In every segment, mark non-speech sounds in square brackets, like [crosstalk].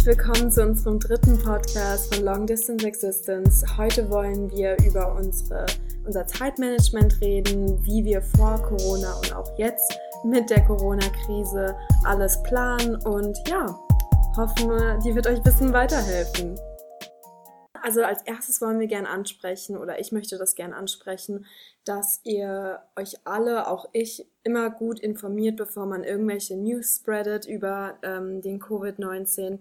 herzlich willkommen zu unserem dritten Podcast von Long Distance Existence. Heute wollen wir über unsere, unser Zeitmanagement reden, wie wir vor Corona und auch jetzt mit der Corona-Krise alles planen und ja, hoffen wir, die wird euch ein bisschen weiterhelfen. Also als erstes wollen wir gern ansprechen oder ich möchte das gern ansprechen, dass ihr euch alle, auch ich, immer gut informiert, bevor man irgendwelche News spreadet über ähm, den Covid-19.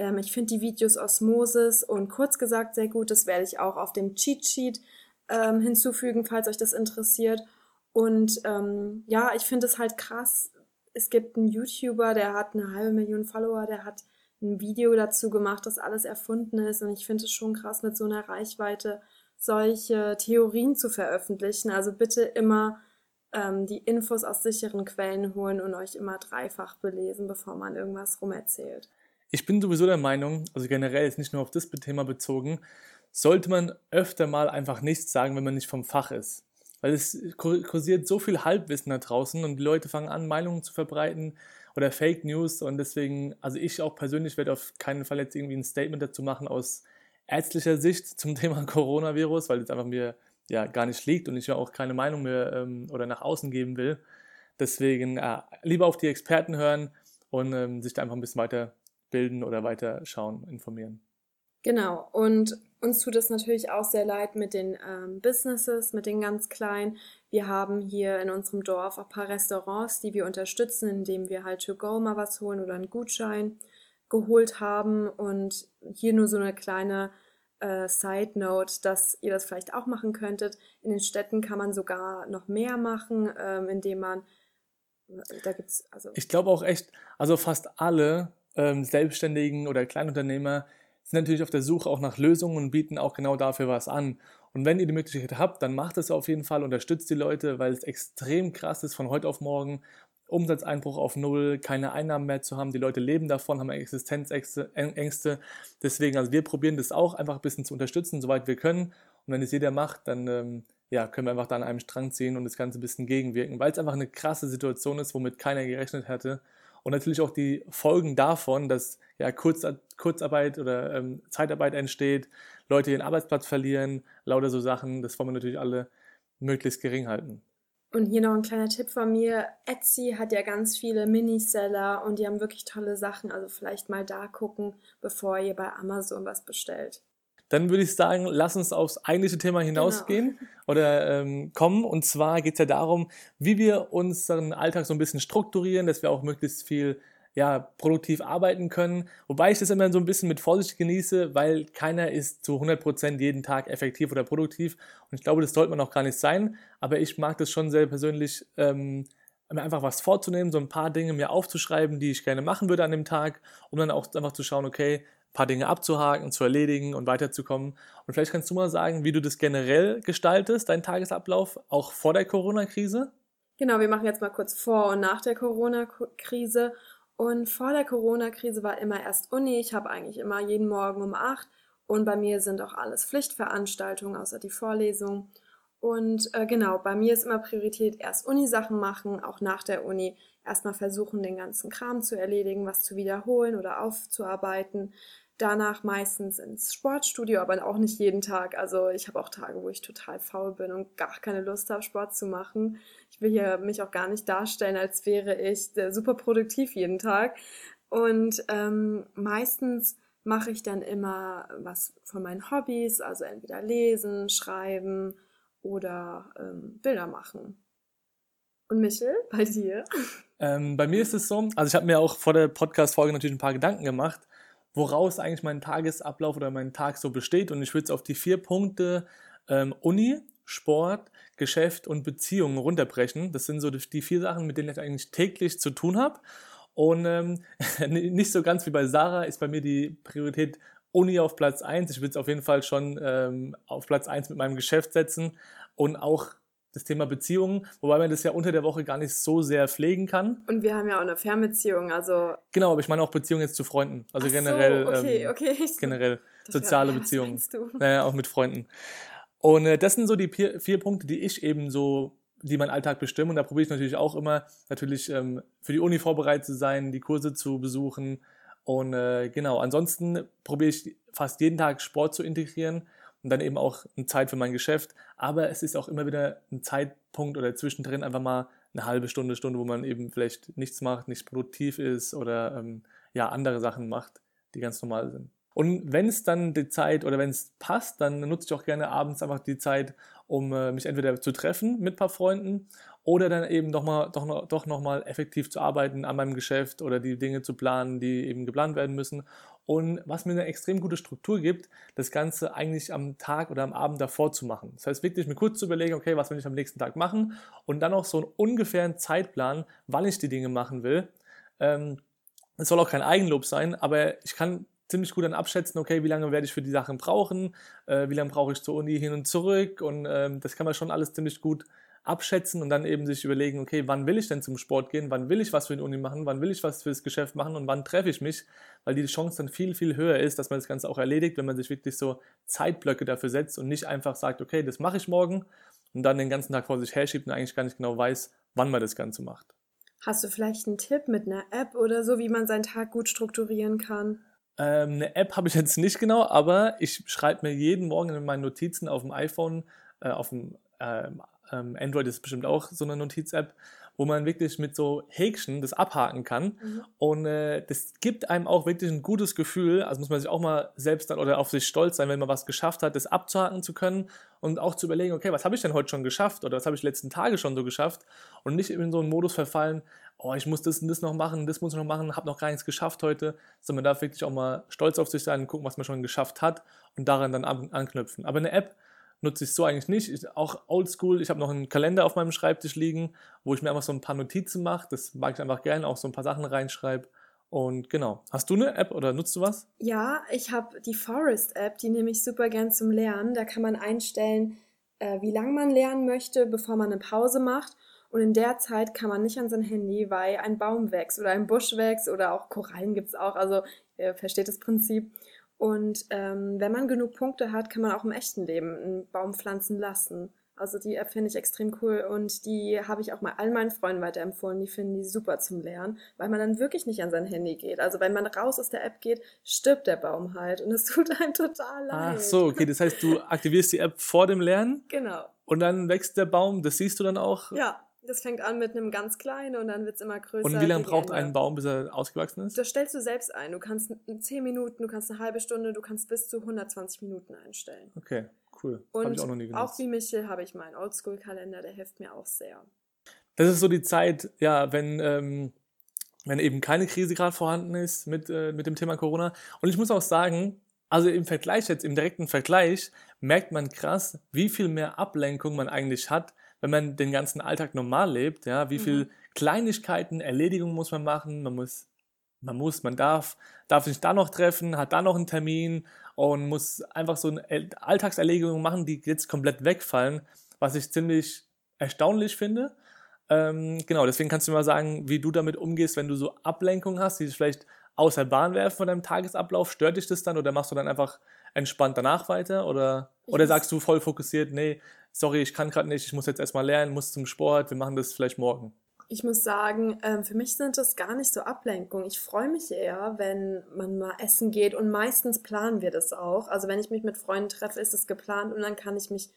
Ähm, ich finde die Videos Osmosis und kurz gesagt sehr gut. Das werde ich auch auf dem Cheat Sheet ähm, hinzufügen, falls euch das interessiert. Und ähm, ja, ich finde es halt krass. Es gibt einen YouTuber, der hat eine halbe Million Follower, der hat ein Video dazu gemacht, dass alles erfunden ist. Und ich finde es schon krass, mit so einer Reichweite solche Theorien zu veröffentlichen. Also bitte immer ähm, die Infos aus sicheren Quellen holen und euch immer dreifach belesen, bevor man irgendwas rumerzählt. Ich bin sowieso der Meinung, also generell ist nicht nur auf das Thema bezogen, sollte man öfter mal einfach nichts sagen, wenn man nicht vom Fach ist. Weil es kursiert so viel Halbwissen da draußen und die Leute fangen an, Meinungen zu verbreiten, oder Fake News und deswegen, also ich auch persönlich werde auf keinen Fall jetzt irgendwie ein Statement dazu machen aus ärztlicher Sicht [laughs] zum Thema Coronavirus, weil es einfach mir ja gar nicht liegt und ich ja auch keine Meinung mehr ähm, oder nach außen geben will. Deswegen äh, lieber auf die Experten hören und ähm, sich da einfach ein bisschen weiter bilden oder weiter schauen, informieren. Genau, und uns tut es natürlich auch sehr leid mit den ähm, Businesses, mit den ganz kleinen. Wir haben hier in unserem Dorf ein paar Restaurants, die wir unterstützen, indem wir halt to go mal was holen oder einen Gutschein geholt haben. Und hier nur so eine kleine äh, Side Note, dass ihr das vielleicht auch machen könntet. In den Städten kann man sogar noch mehr machen, ähm, indem man da gibt's also. Ich glaube auch echt, also fast alle ähm, Selbstständigen oder Kleinunternehmer sind natürlich auf der Suche auch nach Lösungen und bieten auch genau dafür was an. Und wenn ihr die Möglichkeit habt, dann macht es auf jeden Fall, unterstützt die Leute, weil es extrem krass ist, von heute auf morgen Umsatzeinbruch auf Null, keine Einnahmen mehr zu haben. Die Leute leben davon, haben Existenzängste. Deswegen, also wir probieren das auch einfach ein bisschen zu unterstützen, soweit wir können. Und wenn es jeder macht, dann ähm, ja, können wir einfach da an einem Strang ziehen und das Ganze ein bisschen gegenwirken, weil es einfach eine krasse Situation ist, womit keiner gerechnet hätte und natürlich auch die Folgen davon, dass ja Kurz, Kurzarbeit oder ähm, Zeitarbeit entsteht, Leute ihren Arbeitsplatz verlieren, lauter so Sachen, das wollen wir natürlich alle möglichst gering halten. Und hier noch ein kleiner Tipp von mir. Etsy hat ja ganz viele Miniseller und die haben wirklich tolle Sachen. Also vielleicht mal da gucken, bevor ihr bei Amazon was bestellt. Dann würde ich sagen, lass uns aufs eigentliche Thema hinausgehen genau. oder ähm, kommen. Und zwar geht es ja darum, wie wir unseren Alltag so ein bisschen strukturieren, dass wir auch möglichst viel ja, produktiv arbeiten können. Wobei ich das immer so ein bisschen mit Vorsicht genieße, weil keiner ist zu 100% jeden Tag effektiv oder produktiv. Und ich glaube, das sollte man auch gar nicht sein. Aber ich mag das schon sehr persönlich, ähm, mir einfach was vorzunehmen, so ein paar Dinge mir aufzuschreiben, die ich gerne machen würde an dem Tag, um dann auch einfach zu schauen, okay, paar Dinge abzuhaken, zu erledigen und weiterzukommen. Und vielleicht kannst du mal sagen, wie du das generell gestaltest, deinen Tagesablauf, auch vor der Corona-Krise? Genau, wir machen jetzt mal kurz vor und nach der Corona-Krise. Und vor der Corona-Krise war immer erst Uni. Ich habe eigentlich immer jeden Morgen um acht. Und bei mir sind auch alles Pflichtveranstaltungen, außer die Vorlesung. Und äh, genau, bei mir ist immer Priorität erst Uni-Sachen machen, auch nach der Uni erstmal versuchen, den ganzen Kram zu erledigen, was zu wiederholen oder aufzuarbeiten. Danach meistens ins Sportstudio, aber auch nicht jeden Tag. Also ich habe auch Tage, wo ich total faul bin und gar keine Lust habe, Sport zu machen. Ich will hier mich auch gar nicht darstellen, als wäre ich äh, super produktiv jeden Tag. Und ähm, meistens mache ich dann immer was von meinen Hobbys, also entweder lesen, schreiben oder ähm, Bilder machen. Und Michel, [laughs] bei dir? Ähm, bei mir ist es so, also ich habe mir auch vor der Podcast-Folge natürlich ein paar Gedanken gemacht, woraus eigentlich mein Tagesablauf oder mein Tag so besteht. Und ich würde es auf die vier Punkte ähm, Uni, Sport, Geschäft und Beziehungen runterbrechen. Das sind so die vier Sachen, mit denen ich eigentlich täglich zu tun habe. Und ähm, [laughs] nicht so ganz wie bei Sarah ist bei mir die Priorität Uni auf Platz 1. Ich würde es auf jeden Fall schon ähm, auf Platz 1 mit meinem Geschäft setzen und auch das Thema Beziehungen, wobei man das ja unter der Woche gar nicht so sehr pflegen kann. Und wir haben ja auch eine Fernbeziehung, also. Genau, aber ich meine auch Beziehungen jetzt zu Freunden. Also Ach generell. So, okay, ähm, okay. [laughs] generell soziale [laughs] Beziehungen. Was du? Naja, auch mit Freunden. Und äh, das sind so die vier, vier, Punkte, die ich eben so, die meinen Alltag bestimmen. Und da probiere ich natürlich auch immer, natürlich ähm, für die Uni vorbereitet zu sein, die Kurse zu besuchen Und äh, genau, ansonsten probiere ich fast jeden Tag Sport zu integrieren und dann eben auch eine Zeit für mein Geschäft. Aber es ist auch immer wieder ein Zeitpunkt oder zwischendrin einfach mal eine halbe Stunde, Stunde, wo man eben vielleicht nichts macht, nicht produktiv ist oder ähm, ja andere Sachen macht, die ganz normal sind. Und wenn es dann die Zeit oder wenn es passt, dann nutze ich auch gerne abends einfach die Zeit, um äh, mich entweder zu treffen mit ein paar Freunden oder dann eben doch, mal, doch, noch, doch nochmal effektiv zu arbeiten an meinem Geschäft oder die Dinge zu planen, die eben geplant werden müssen. Und was mir eine extrem gute Struktur gibt, das Ganze eigentlich am Tag oder am Abend davor zu machen. Das heißt wirklich mir kurz zu überlegen, okay, was will ich am nächsten Tag machen und dann auch so einen ungefähren Zeitplan, wann ich die Dinge machen will. Ähm, es soll auch kein Eigenlob sein, aber ich kann ziemlich gut dann abschätzen, okay, wie lange werde ich für die Sachen brauchen, äh, wie lange brauche ich zur Uni hin und zurück und ähm, das kann man schon alles ziemlich gut abschätzen und dann eben sich überlegen, okay, wann will ich denn zum Sport gehen, wann will ich was für die Uni machen, wann will ich was fürs Geschäft machen und wann treffe ich mich, weil die Chance dann viel, viel höher ist, dass man das Ganze auch erledigt, wenn man sich wirklich so Zeitblöcke dafür setzt und nicht einfach sagt, okay, das mache ich morgen und dann den ganzen Tag vor sich herschiebt und eigentlich gar nicht genau weiß, wann man das Ganze macht. Hast du vielleicht einen Tipp mit einer App oder so, wie man seinen Tag gut strukturieren kann? Ähm, eine App habe ich jetzt nicht genau, aber ich schreibe mir jeden Morgen in meinen Notizen auf dem iPhone, äh, auf dem ähm, ähm, Android ist bestimmt auch so eine Notiz-App, wo man wirklich mit so Häkchen das abhaken kann. Mhm. Und äh, das gibt einem auch wirklich ein gutes Gefühl. Also muss man sich auch mal selbst dann oder auf sich stolz sein, wenn man was geschafft hat, das abzuhaken zu können und auch zu überlegen, okay, was habe ich denn heute schon geschafft oder was habe ich die letzten Tage schon so geschafft und nicht in so einen Modus verfallen, oh, ich muss das und das noch machen, das muss ich noch machen, habe noch gar nichts geschafft heute, sondern man darf wirklich auch mal stolz auf sich sein und gucken, was man schon geschafft hat und daran dann an, anknüpfen. Aber eine App nutze ich so eigentlich nicht. Ich, auch oldschool, ich habe noch einen Kalender auf meinem Schreibtisch liegen, wo ich mir einfach so ein paar Notizen mache. Das mag ich einfach gerne, auch so ein paar Sachen reinschreibe. Und genau. Hast du eine App oder nutzt du was? Ja, ich habe die Forest App, die nehme ich super gern zum Lernen. Da kann man einstellen, äh, wie lange man lernen möchte, bevor man eine Pause macht. Und in der Zeit kann man nicht an sein Handy, weil ein Baum wächst oder ein Busch wächst oder auch Korallen gibt es auch. Also ihr versteht das Prinzip. Und ähm, wenn man genug Punkte hat, kann man auch im echten Leben einen Baum pflanzen lassen. Also die App finde ich extrem cool und die habe ich auch mal all meinen Freunden weiterempfohlen. Die finden die super zum Lernen, weil man dann wirklich nicht an sein Handy geht. Also wenn man raus aus der App geht, stirbt der Baum halt und es [laughs] tut einem total leid. Ach so, okay. Das heißt, du aktivierst die App vor dem Lernen? Genau. Und dann wächst der Baum, das siehst du dann auch? Ja, das fängt an mit einem ganz kleinen und dann wird es immer größer. Und wie lange braucht ein Baum, bis er ausgewachsen ist? Das stellst du selbst ein. Du kannst 10 Minuten, du kannst eine halbe Stunde, du kannst bis zu 120 Minuten einstellen. Okay, cool. Und ich auch, noch nie auch wie Michel habe ich meinen Oldschool-Kalender, der hilft mir auch sehr. Das ist so die Zeit, ja, wenn, ähm, wenn eben keine Krise gerade vorhanden ist mit, äh, mit dem Thema Corona. Und ich muss auch sagen, also im Vergleich jetzt, im direkten Vergleich, merkt man krass, wie viel mehr Ablenkung man eigentlich hat, wenn man den ganzen Alltag normal lebt, ja, wie mhm. viel Kleinigkeiten, Erledigungen muss man machen, man muss, man muss, man darf, darf sich da noch treffen, hat da noch einen Termin und muss einfach so eine Alltagserledigungen machen, die jetzt komplett wegfallen, was ich ziemlich erstaunlich finde. Ähm, genau, deswegen kannst du mal sagen, wie du damit umgehst, wenn du so Ablenkungen hast, die dich vielleicht außer Bahn werfen von deinem Tagesablauf. Stört dich das dann oder machst du dann einfach entspannt danach weiter? Oder, oder sagst du voll fokussiert, nee, sorry, ich kann gerade nicht, ich muss jetzt erstmal lernen, muss zum Sport, wir machen das vielleicht morgen? Ich muss sagen, ähm, für mich sind das gar nicht so Ablenkungen. Ich freue mich eher, wenn man mal essen geht und meistens planen wir das auch. Also wenn ich mich mit Freunden treffe, ist es geplant und dann kann ich mich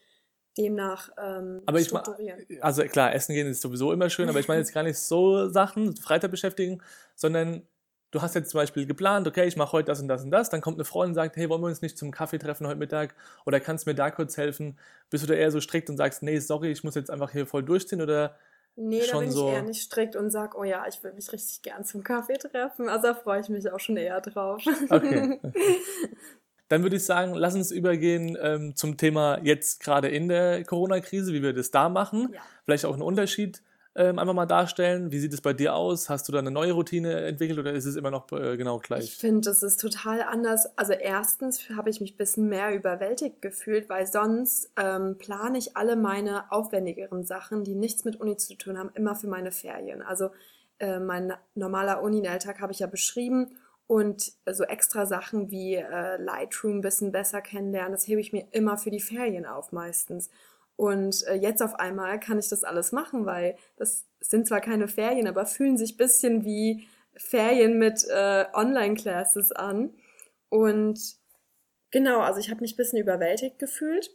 demnach ähm, aber ich strukturieren. also klar, essen gehen ist sowieso immer schön, aber ich meine jetzt gar nicht so Sachen, Freitag beschäftigen, sondern du hast jetzt zum Beispiel geplant, okay, ich mache heute das und das und das, dann kommt eine Freundin und sagt, hey, wollen wir uns nicht zum Kaffee treffen heute Mittag oder kannst du mir da kurz helfen? Bist du da eher so strikt und sagst, nee, sorry, ich muss jetzt einfach hier voll durchziehen oder Nee, da bin so ich eher nicht strikt und sag, oh ja, ich will mich richtig gern zum Kaffee treffen. Also da freue ich mich auch schon eher drauf. Okay. [laughs] Dann würde ich sagen, lass uns übergehen ähm, zum Thema jetzt gerade in der Corona-Krise, wie wir das da machen. Ja. Vielleicht auch einen Unterschied ähm, einfach mal darstellen. Wie sieht es bei dir aus? Hast du da eine neue Routine entwickelt oder ist es immer noch äh, genau gleich? Ich finde, es ist total anders. Also erstens habe ich mich ein bisschen mehr überwältigt gefühlt, weil sonst ähm, plane ich alle meine aufwendigeren Sachen, die nichts mit Uni zu tun haben, immer für meine Ferien. Also äh, mein normaler Uni-Alltag habe ich ja beschrieben und so extra Sachen wie äh, Lightroom ein bisschen besser kennenlernen, das hebe ich mir immer für die Ferien auf meistens. Und äh, jetzt auf einmal kann ich das alles machen, weil das sind zwar keine Ferien, aber fühlen sich bisschen wie Ferien mit äh, Online-Classes an. Und genau, also ich habe mich ein bisschen überwältigt gefühlt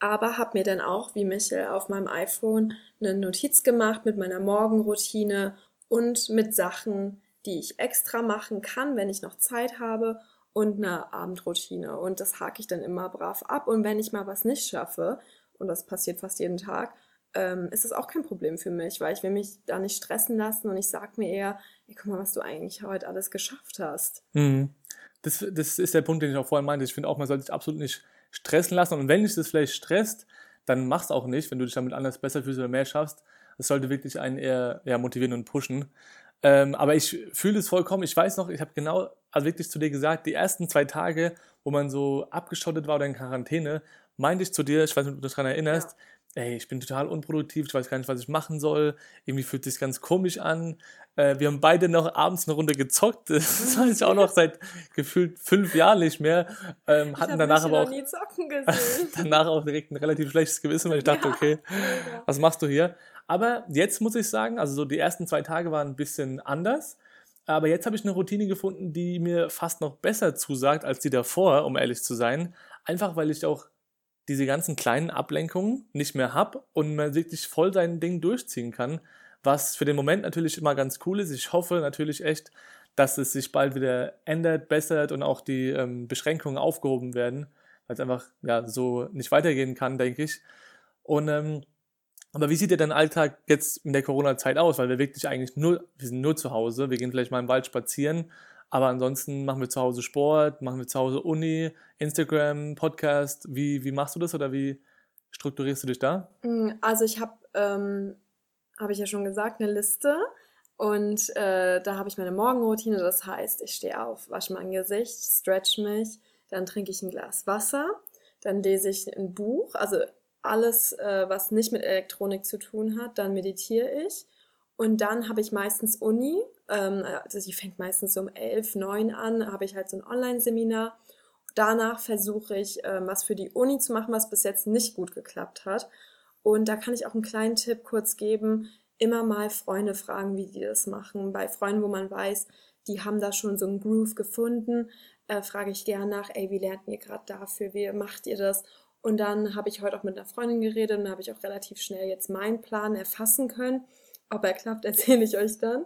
aber habe mir dann auch, wie Michel, auf meinem iPhone eine Notiz gemacht mit meiner Morgenroutine und mit Sachen, die ich extra machen kann, wenn ich noch Zeit habe und eine Abendroutine. Und das hake ich dann immer brav ab. Und wenn ich mal was nicht schaffe, und das passiert fast jeden Tag, ähm, ist das auch kein Problem für mich, weil ich will mich da nicht stressen lassen und ich sage mir eher, ey, guck mal, was du eigentlich heute alles geschafft hast. Mhm. Das, das ist der Punkt, den ich auch vorhin meinte. Ich finde auch, man sollte sich absolut nicht stressen lassen. Und wenn dich das vielleicht stresst, dann mach's auch nicht, wenn du dich damit anders besser fühlst oder mehr schaffst. Das sollte wirklich einen eher, eher motivieren und pushen. Ähm, aber ich fühle es vollkommen. Ich weiß noch, ich habe genau, also wirklich zu dir gesagt, die ersten zwei Tage, wo man so abgeschottet war oder in Quarantäne, meinte ich zu dir, ich weiß nicht, ob du dich daran erinnerst, ja ey, ich bin total unproduktiv, ich weiß gar nicht, was ich machen soll, irgendwie fühlt sich ganz komisch an. Äh, wir haben beide noch abends eine Runde gezockt, [laughs] das weiß ich auch noch seit gefühlt fünf Jahren nicht mehr. Ähm, hatten ich danach aber auch [laughs] danach auch direkt ein relativ schlechtes Gewissen, weil ich dachte, ja, okay, was machst du hier? Aber jetzt muss ich sagen, also so die ersten zwei Tage waren ein bisschen anders. Aber jetzt habe ich eine Routine gefunden, die mir fast noch besser zusagt als die davor, um ehrlich zu sein. Einfach weil ich auch diese ganzen kleinen Ablenkungen nicht mehr habe und man wirklich voll sein Ding durchziehen kann, was für den Moment natürlich immer ganz cool ist. Ich hoffe natürlich echt, dass es sich bald wieder ändert, bessert und auch die ähm, Beschränkungen aufgehoben werden, weil es einfach ja so nicht weitergehen kann, denke ich. Und ähm, aber wie sieht dir dein Alltag jetzt in der Corona-Zeit aus? Weil wir wirklich eigentlich nur, wir sind nur zu Hause, wir gehen vielleicht mal im Wald spazieren, aber ansonsten machen wir zu Hause Sport, machen wir zu Hause Uni, Instagram, Podcast. Wie, wie machst du das oder wie strukturierst du dich da? Mm, also ich habe, ähm, habe ich ja schon gesagt, eine Liste. Und äh, da habe ich meine Morgenroutine. Das heißt, ich stehe auf, wasche mein Gesicht, stretch mich, dann trinke ich ein Glas Wasser, dann lese ich ein Buch. Also alles, äh, was nicht mit Elektronik zu tun hat, dann meditiere ich. Und dann habe ich meistens Uni, ähm, also die fängt meistens um elf, neun an, habe ich halt so ein Online-Seminar. Danach versuche ich, ähm, was für die Uni zu machen, was bis jetzt nicht gut geklappt hat. Und da kann ich auch einen kleinen Tipp kurz geben. Immer mal Freunde fragen, wie die das machen. Bei Freunden, wo man weiß, die haben da schon so einen Groove gefunden, äh, frage ich gerne nach, ey, wie lernt ihr gerade dafür? Wie macht ihr das? Und dann habe ich heute auch mit einer Freundin geredet und habe ich auch relativ schnell jetzt meinen Plan erfassen können ob er klappt, [laughs] erzähle ich euch dann.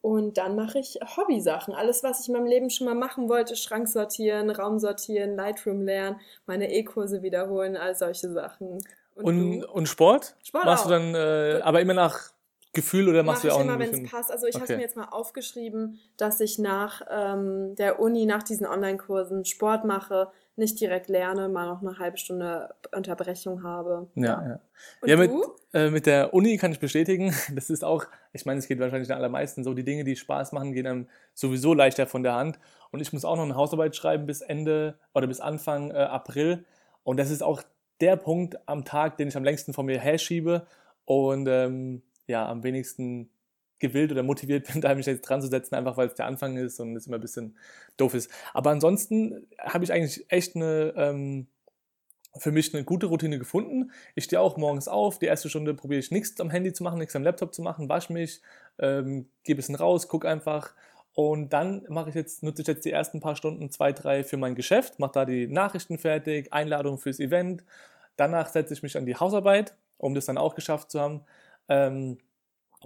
Und dann mache ich Hobby-Sachen. Alles, was ich in meinem Leben schon mal machen wollte. Schrank sortieren, Raum sortieren, Lightroom lernen, meine E-Kurse wiederholen, all solche Sachen. Und, und, und Sport? Sport Machst auch. du dann, äh, aber immer nach Gefühl oder machst Mach du ja auch immer, wenn es passt. Also ich okay. habe mir jetzt mal aufgeschrieben, dass ich nach ähm, der Uni, nach diesen Online-Kursen Sport mache, nicht direkt lerne, mal noch eine halbe Stunde Unterbrechung habe. Ja, ja. Und ja, mit, äh, mit der Uni kann ich bestätigen, [laughs] das ist auch, ich meine, es geht wahrscheinlich den allermeisten so, die Dinge, die Spaß machen, gehen einem sowieso leichter von der Hand. Und ich muss auch noch eine Hausarbeit schreiben bis Ende oder bis Anfang äh, April. Und das ist auch der Punkt am Tag, den ich am längsten von mir herschiebe. Und ähm, ja, am wenigsten gewillt oder motiviert bin, [laughs] da mich jetzt dran zu setzen, einfach weil es der Anfang ist und es immer ein bisschen doof ist. Aber ansonsten habe ich eigentlich echt eine, ähm, für mich eine gute Routine gefunden. Ich stehe auch morgens auf, die erste Stunde probiere ich nichts am Handy zu machen, nichts am Laptop zu machen, wasche mich, ähm, gehe ein bisschen raus, gucke einfach. Und dann mache ich jetzt, nutze ich jetzt die ersten paar Stunden, zwei, drei für mein Geschäft, mache da die Nachrichten fertig, Einladung fürs Event. Danach setze ich mich an die Hausarbeit, um das dann auch geschafft zu haben. Ähm,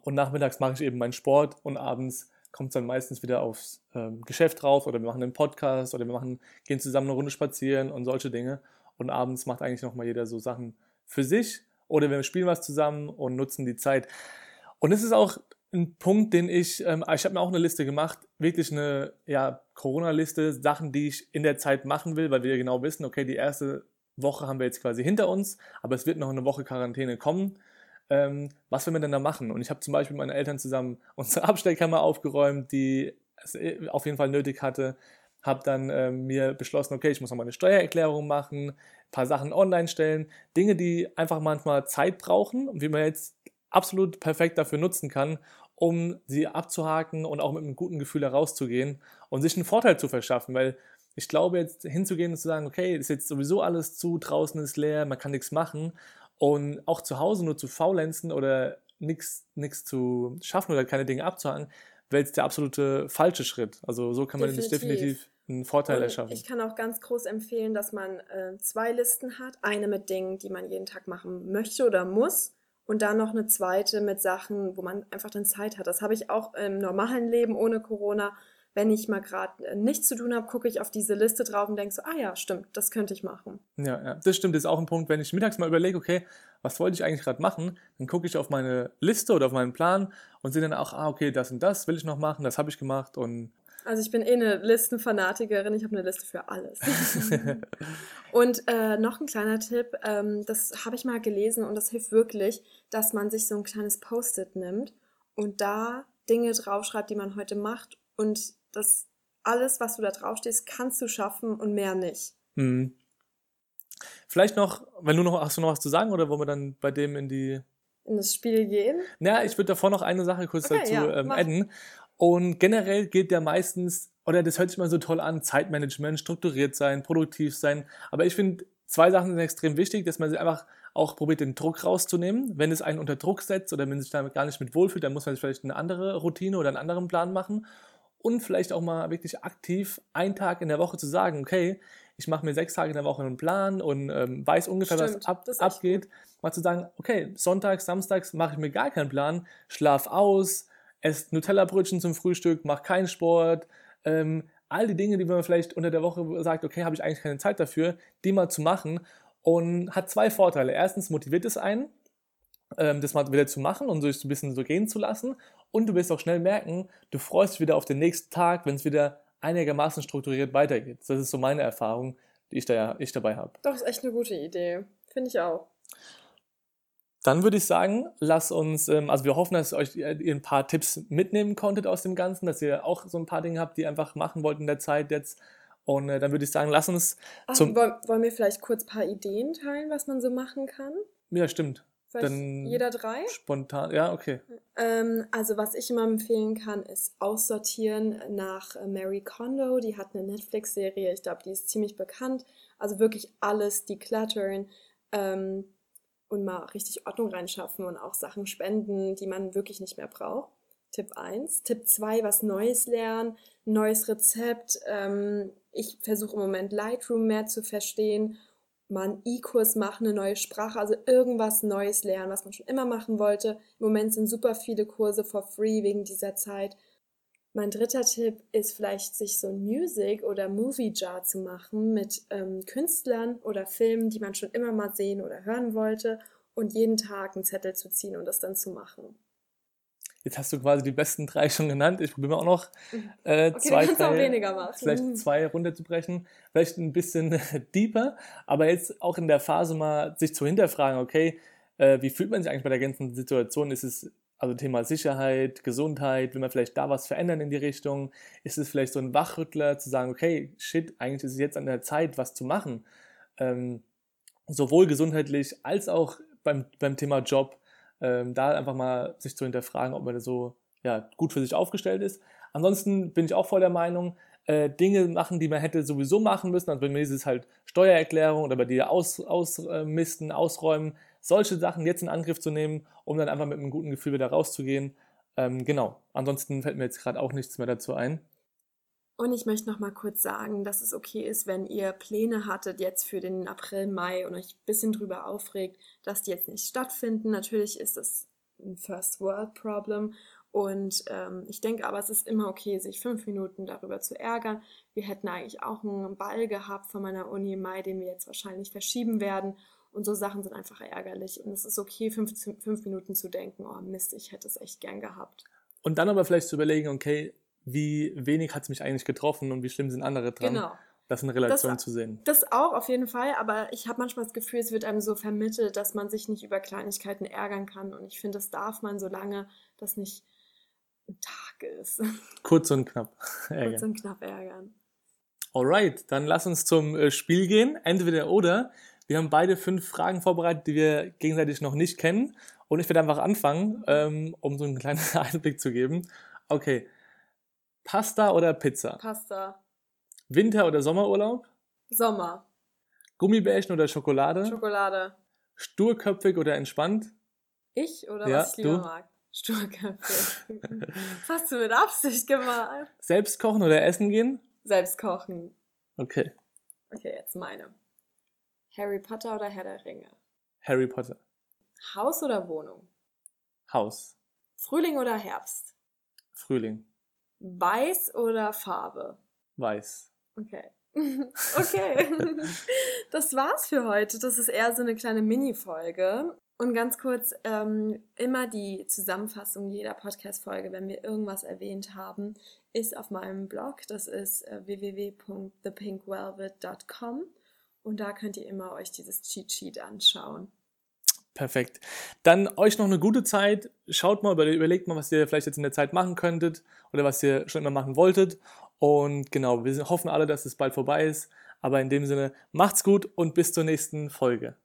und nachmittags mache ich eben meinen Sport und abends kommt es dann meistens wieder aufs ähm, Geschäft drauf oder wir machen einen Podcast oder wir machen, gehen zusammen eine Runde spazieren und solche Dinge. Und abends macht eigentlich nochmal jeder so Sachen für sich oder wir spielen was zusammen und nutzen die Zeit. Und es ist auch ein Punkt, den ich, ähm, ich habe mir auch eine Liste gemacht, wirklich eine ja, Corona-Liste, Sachen, die ich in der Zeit machen will, weil wir genau wissen, okay, die erste Woche haben wir jetzt quasi hinter uns, aber es wird noch eine Woche Quarantäne kommen ähm, was will man denn da machen? Und ich habe zum Beispiel mit meinen Eltern zusammen [laughs] unsere Abstellkammer aufgeräumt, die es äh, auf jeden Fall nötig hatte. Habe dann ähm, mir beschlossen, okay, ich muss noch mal eine Steuererklärung machen, ein paar Sachen online stellen. Dinge, die einfach manchmal Zeit brauchen und wie man jetzt absolut perfekt dafür nutzen kann, um sie abzuhaken und auch mit einem guten Gefühl herauszugehen und sich einen Vorteil zu verschaffen, weil ich glaube, jetzt hinzugehen und zu sagen, okay, ist jetzt sowieso alles zu, draußen ist leer, man kann nichts machen und auch zu Hause nur zu faulenzen oder nichts zu schaffen oder keine Dinge abzuhaken, wäre jetzt der absolute falsche Schritt. Also so kann man definitiv, definitiv einen Vorteil und erschaffen. Ich kann auch ganz groß empfehlen, dass man äh, zwei Listen hat. Eine mit Dingen, die man jeden Tag machen möchte oder muss. Und dann noch eine zweite mit Sachen, wo man einfach dann Zeit hat. Das habe ich auch im normalen Leben ohne Corona wenn ich mal gerade äh, nichts zu tun habe, gucke ich auf diese Liste drauf und denke so, ah ja, stimmt, das könnte ich machen. Ja, ja, das stimmt, das ist auch ein Punkt, wenn ich mittags mal überlege, okay, was wollte ich eigentlich gerade machen, dann gucke ich auf meine Liste oder auf meinen Plan und sehe dann auch, ah, okay, das und das will ich noch machen, das habe ich gemacht und also ich bin eh eine Listenfanatikerin, ich habe eine Liste für alles. [laughs] und äh, noch ein kleiner Tipp, ähm, das habe ich mal gelesen und das hilft wirklich, dass man sich so ein kleines Post-it nimmt und da Dinge draufschreibt, die man heute macht und dass alles, was du da draufstehst, kannst du schaffen und mehr nicht. Mhm. Vielleicht noch, wenn du noch, hast du noch was zu sagen oder wollen wir dann bei dem in die in das Spiel gehen? Ja, ich würde davor noch eine Sache kurz okay, dazu ja, ähm, adden. Und generell gilt ja meistens, oder das hört sich mal so toll an, Zeitmanagement, strukturiert sein, produktiv sein. Aber ich finde, zwei Sachen sind extrem wichtig, dass man sich einfach auch probiert, den Druck rauszunehmen. Wenn es einen unter Druck setzt oder wenn man sich damit gar nicht mit wohlfühlt, dann muss man sich vielleicht eine andere Routine oder einen anderen Plan machen und vielleicht auch mal wirklich aktiv einen Tag in der Woche zu sagen, okay, ich mache mir sechs Tage in der Woche einen Plan und ähm, weiß ungefähr, Stimmt, was ab, abgeht. Mal zu sagen, okay, sonntags, samstags mache ich mir gar keinen Plan, schlaf aus, esse Nutella-Brötchen zum Frühstück, mach keinen Sport, ähm, all die Dinge, die man vielleicht unter der Woche sagt, okay, habe ich eigentlich keine Zeit dafür, die mal zu machen und hat zwei Vorteile. Erstens motiviert es einen, ähm, das mal wieder zu machen und sich so ein bisschen so gehen zu lassen. Und du wirst auch schnell merken, du freust dich wieder auf den nächsten Tag, wenn es wieder einigermaßen strukturiert weitergeht. Das ist so meine Erfahrung, die ich, da, ich dabei habe. Doch, ist echt eine gute Idee. Finde ich auch. Dann würde ich sagen, lass uns, ähm, also wir hoffen, dass ihr euch ihr ein paar Tipps mitnehmen konntet aus dem Ganzen, dass ihr auch so ein paar Dinge habt, die ihr einfach machen wollt in der Zeit jetzt. Und äh, dann würde ich sagen, lass uns Ach. Wollen wir vielleicht kurz ein paar Ideen teilen, was man so machen kann? Ja, stimmt. Vielleicht dann jeder drei? Spontan, ja, okay. Ähm, also was ich immer empfehlen kann, ist aussortieren nach äh, Mary Kondo. Die hat eine Netflix-Serie, ich glaube, die ist ziemlich bekannt. Also wirklich alles decluttern ähm, und mal richtig Ordnung reinschaffen und auch Sachen spenden, die man wirklich nicht mehr braucht. Tipp 1. Tipp 2, was Neues lernen, neues Rezept. Ähm, ich versuche im Moment Lightroom mehr zu verstehen mal einen E-Kurs machen, eine neue Sprache, also irgendwas Neues lernen, was man schon immer machen wollte. Im Moment sind super viele Kurse for free wegen dieser Zeit. Mein dritter Tipp ist vielleicht, sich so ein Music- oder Movie-Jar zu machen mit ähm, Künstlern oder Filmen, die man schon immer mal sehen oder hören wollte und jeden Tag einen Zettel zu ziehen und das dann zu machen. Jetzt hast du quasi die besten drei schon genannt. Ich probiere auch noch mhm. äh, okay, zwei, drei, auch weniger machen. vielleicht mhm. zwei runterzubrechen. Vielleicht ein bisschen [laughs] deeper, aber jetzt auch in der Phase mal sich zu hinterfragen, okay, äh, wie fühlt man sich eigentlich bei der ganzen Situation? Ist es also Thema Sicherheit, Gesundheit, will man vielleicht da was verändern in die Richtung? Ist es vielleicht so ein Wachrüttler zu sagen, okay, shit, eigentlich ist es jetzt an der Zeit, was zu machen? Ähm, sowohl gesundheitlich als auch beim, beim Thema Job ähm, da einfach mal sich zu hinterfragen, ob man so ja, gut für sich aufgestellt ist. Ansonsten bin ich auch voll der Meinung, äh, Dinge machen, die man hätte sowieso machen müssen. Also bei mir ist es halt Steuererklärung oder bei dir aus, ausmisten, ausräumen, solche Sachen jetzt in Angriff zu nehmen, um dann einfach mit einem guten Gefühl wieder rauszugehen. Ähm, genau. Ansonsten fällt mir jetzt gerade auch nichts mehr dazu ein. Und ich möchte noch mal kurz sagen, dass es okay ist, wenn ihr Pläne hattet jetzt für den April, Mai und euch ein bisschen drüber aufregt, dass die jetzt nicht stattfinden. Natürlich ist das ein First World Problem und ähm, ich denke aber, es ist immer okay, sich fünf Minuten darüber zu ärgern. Wir hätten eigentlich auch einen Ball gehabt von meiner Uni im Mai, den wir jetzt wahrscheinlich verschieben werden. Und so Sachen sind einfach ärgerlich. Und es ist okay, fünf, fünf Minuten zu denken, oh Mist, ich hätte es echt gern gehabt. Und dann aber vielleicht zu überlegen, okay, wie wenig hat es mich eigentlich getroffen und wie schlimm sind andere dran. Genau. Das in Relation das, zu sehen. Das auch auf jeden Fall, aber ich habe manchmal das Gefühl, es wird einem so vermittelt, dass man sich nicht über Kleinigkeiten ärgern kann. Und ich finde, das darf man, solange das nicht ein Tag ist. Kurz und knapp [laughs] ärgern. Kurz und knapp ärgern. Alright, dann lass uns zum äh, Spiel gehen. Entweder oder. Wir haben beide fünf Fragen vorbereitet, die wir gegenseitig noch nicht kennen. Und ich werde einfach anfangen, ähm, um so einen kleinen [laughs] Einblick zu geben. Okay, Pasta oder Pizza? Pasta. Winter- oder Sommerurlaub? Sommer. Gummibärchen oder Schokolade? Schokolade. Sturköpfig oder entspannt? Ich oder ja, was ich lieber du? mag? Das [laughs] hast du mit Absicht gemacht. Selbst kochen oder essen gehen? Selbst kochen. Okay. Okay, jetzt meine. Harry Potter oder Herr der Ringe? Harry Potter. Haus oder Wohnung? Haus. Frühling oder Herbst? Frühling. Weiß oder Farbe? Weiß. Okay. [laughs] okay. [laughs] Das war's für heute. Das ist eher so eine kleine Mini-Folge. Und ganz kurz, ähm, immer die Zusammenfassung jeder Podcast-Folge, wenn wir irgendwas erwähnt haben, ist auf meinem Blog. Das ist äh, www.thepinkwelvet.com. Und da könnt ihr immer euch dieses Cheat Sheet anschauen. Perfekt. Dann euch noch eine gute Zeit. Schaut mal, überlegt mal, was ihr vielleicht jetzt in der Zeit machen könntet oder was ihr schon immer machen wolltet. Und genau, wir hoffen alle, dass es bald vorbei ist. Aber in dem Sinne, macht's gut und bis zur nächsten Folge.